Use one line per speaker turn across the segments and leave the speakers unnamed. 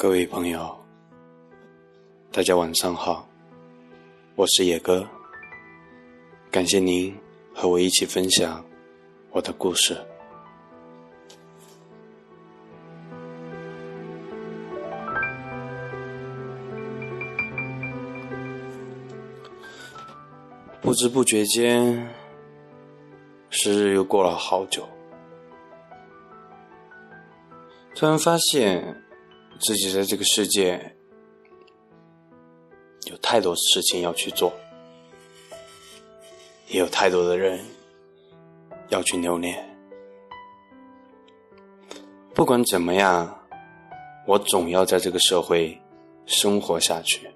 各位朋友，大家晚上好，我是野哥。感谢您和我一起分享我的故事。不知不觉间，时日又过了好久，突然发现。自己在这个世界有太多事情要去做，也有太多的人要去留恋。不管怎么样，我总要在这个社会生活下去。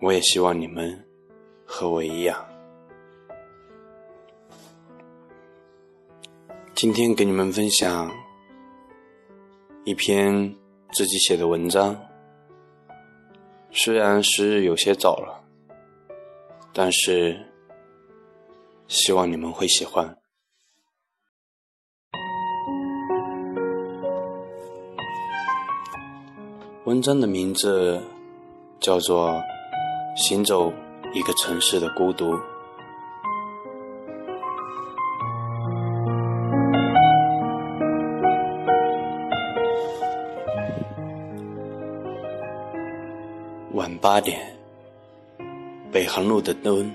我也希望你们和我一样。今天给你们分享一篇自己写的文章，虽然时日有些早了，但是希望你们会喜欢。文章的名字叫做《行走一个城市的孤独》。八点，北航路的灯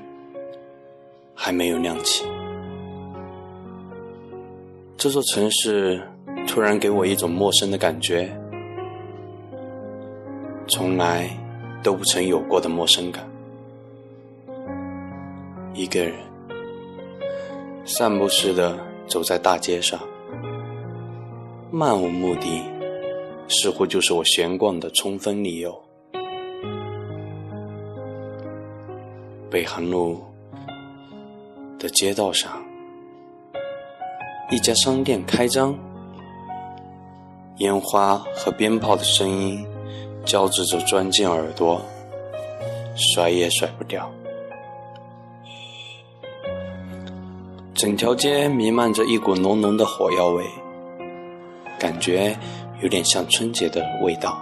还没有亮起。这座城市突然给我一种陌生的感觉，从来都不曾有过的陌生感。一个人散步似的走在大街上，漫无目的，似乎就是我闲逛的充分理由。北航路的街道上，一家商店开张，烟花和鞭炮的声音交织着钻进耳朵，甩也甩不掉。整条街弥漫着一股浓浓的火药味，感觉有点像春节的味道。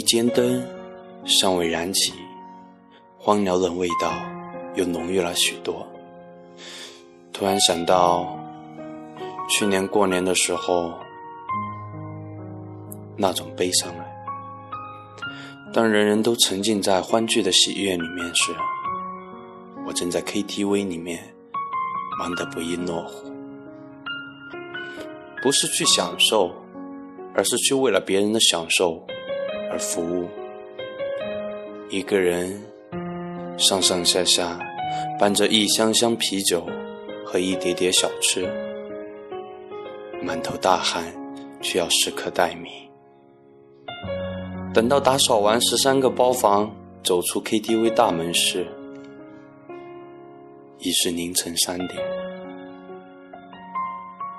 因为街灯尚未燃起，荒凉的味道又浓郁了许多。突然想到，去年过年的时候那种悲伤来。当人人都沉浸在欢聚的喜悦里面时，我正在 KTV 里面忙得不亦乐乎。不是去享受，而是去为了别人的享受。服务，一个人上上下下搬着一箱箱啤酒和一叠叠小吃，满头大汗，却要时刻待命。等到打扫完十三个包房，走出 KTV 大门时，已是凌晨三点。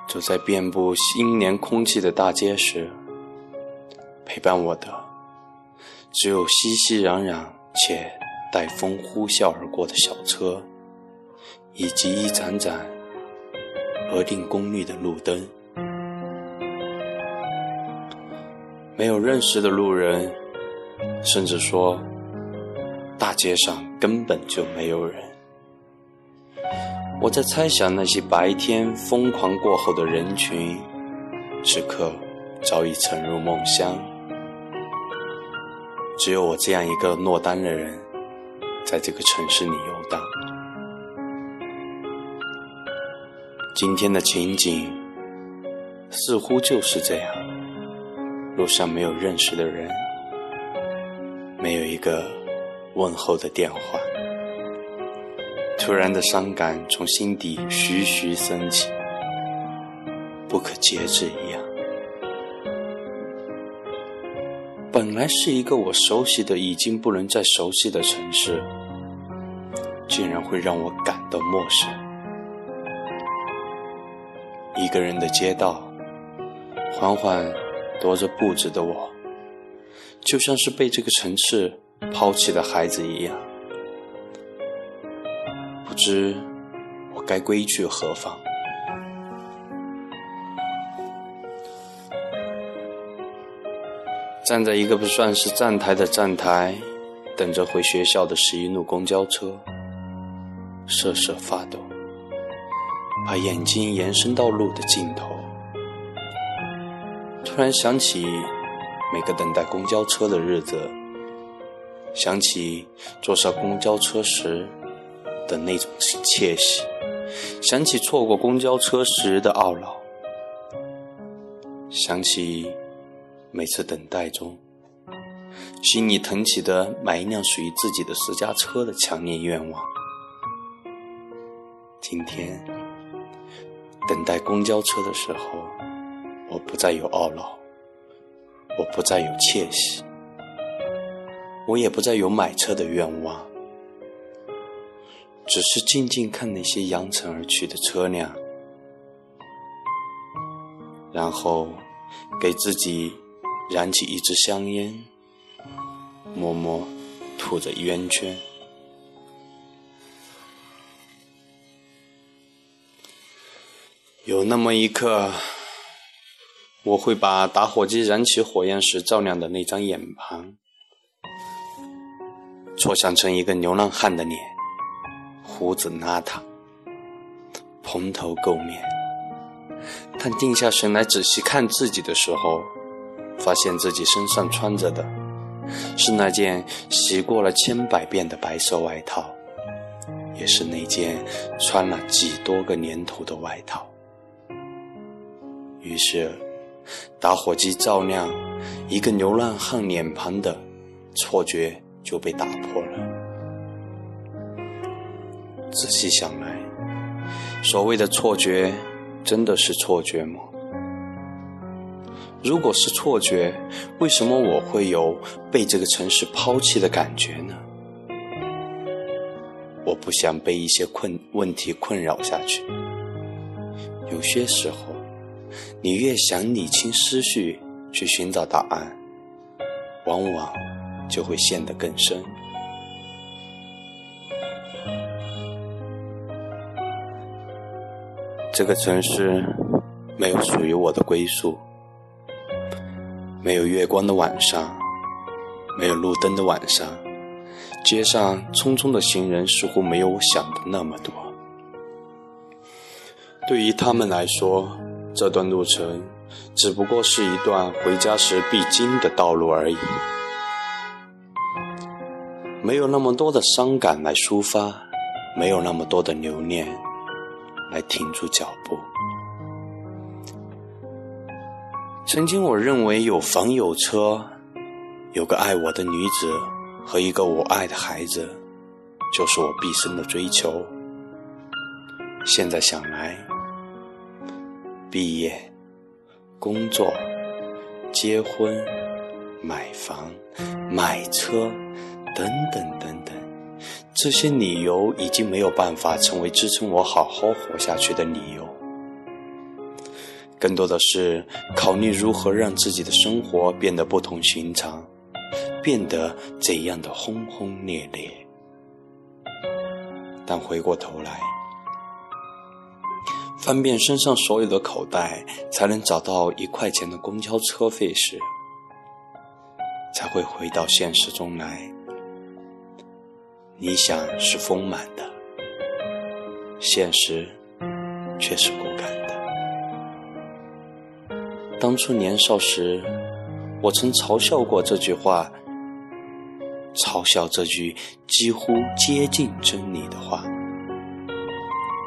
走在遍布新年空气的大街时，陪伴我的。只有熙熙攘攘且带风呼啸而过的小车，以及一盏盏额定功率的路灯。没有认识的路人，甚至说，大街上根本就没有人。我在猜想，那些白天疯狂过后的人群，此刻早已沉入梦乡。只有我这样一个落单的人，在这个城市里游荡。今天的情景似乎就是这样：路上没有认识的人，没有一个问候的电话，突然的伤感从心底徐徐升起，不可节制一样。本来是一个我熟悉的已经不能再熟悉的城市，竟然会让我感到陌生。一个人的街道，缓缓踱着步子的我，就像是被这个城市抛弃的孩子一样。不知我该归去何方。站在一个不算是站台的站台，等着回学校的十一路公交车，瑟瑟发抖，把眼睛延伸到路的尽头。突然想起每个等待公交车的日子，想起坐上公交车时的那种窃喜，想起错过公交车时的懊恼，想起。每次等待中，心里腾起的买一辆属于自己的私家车的强烈愿望。今天等待公交车的时候，我不再有懊恼，我不再有窃喜，我也不再有买车的愿望，只是静静看那些扬尘而去的车辆，然后给自己。燃起一支香烟，默默吐着烟圈。有那么一刻，我会把打火机燃起火焰时照亮的那张眼庞，错想成一个流浪汉的脸，胡子邋遢，蓬头垢面。但定下神来仔细看自己的时候，发现自己身上穿着的是那件洗过了千百遍的白色外套，也是那件穿了几多个年头的外套。于是，打火机照亮一个流浪汉脸庞的错觉就被打破了。仔细想来，所谓的错觉，真的是错觉吗？如果是错觉，为什么我会有被这个城市抛弃的感觉呢？我不想被一些困问题困扰下去。有些时候，你越想理清思绪去寻找答案，往往就会陷得更深。这个城市没有属于我的归宿。没有月光的晚上，没有路灯的晚上，街上匆匆的行人似乎没有我想的那么多。对于他们来说，这段路程只不过是一段回家时必经的道路而已。没有那么多的伤感来抒发，没有那么多的留恋来停住脚步。曾经我认为有房有车，有个爱我的女子和一个我爱的孩子，就是我毕生的追求。现在想来，毕业、工作、结婚、买房、买车等等等等，这些理由已经没有办法成为支撑我好好活下去的理由。更多的是考虑如何让自己的生活变得不同寻常，变得怎样的轰轰烈烈。但回过头来，翻遍身上所有的口袋，才能找到一块钱的公交车费时，才会回到现实中来。理想是丰满的，现实却是骨感。当初年少时，我曾嘲笑过这句话，嘲笑这句几乎接近真理的话。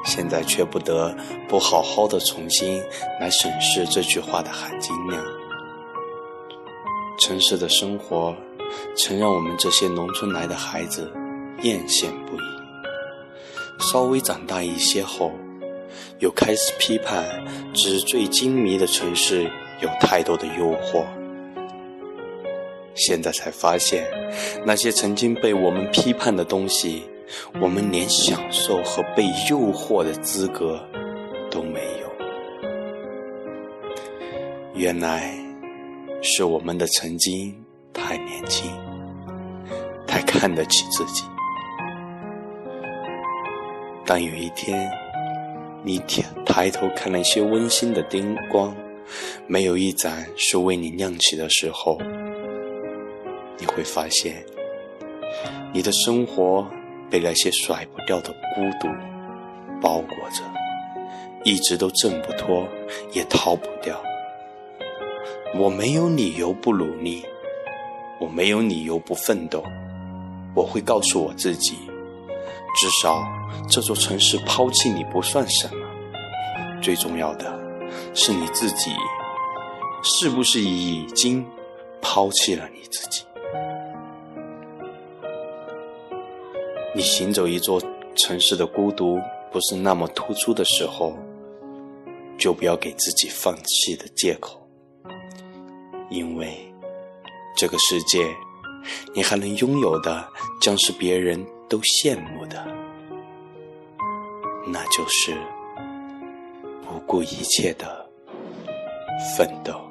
现在却不得不好好的重新来审视这句话的含金量。城市的生活曾让我们这些农村来的孩子艳羡不已，稍微长大一些后，又开始批判纸醉金迷的城市。有太多的诱惑，现在才发现，那些曾经被我们批判的东西，我们连享受和被诱惑的资格都没有。原来是我们的曾经太年轻，太看得起自己。当有一天，你抬头看了一些温馨的灯光，没有一盏是为你亮起的时候，你会发现，你的生活被那些甩不掉的孤独包裹着，一直都挣不脱，也逃不掉。我没有理由不努力，我没有理由不奋斗。我会告诉我自己，至少这座城市抛弃你不算什么。最重要的是你自己，是不是已经抛弃了你自己？你行走一座城市的孤独不是那么突出的时候，就不要给自己放弃的借口。因为这个世界，你还能拥有的，将是别人都羡慕的，那就是不顾一切的奋斗。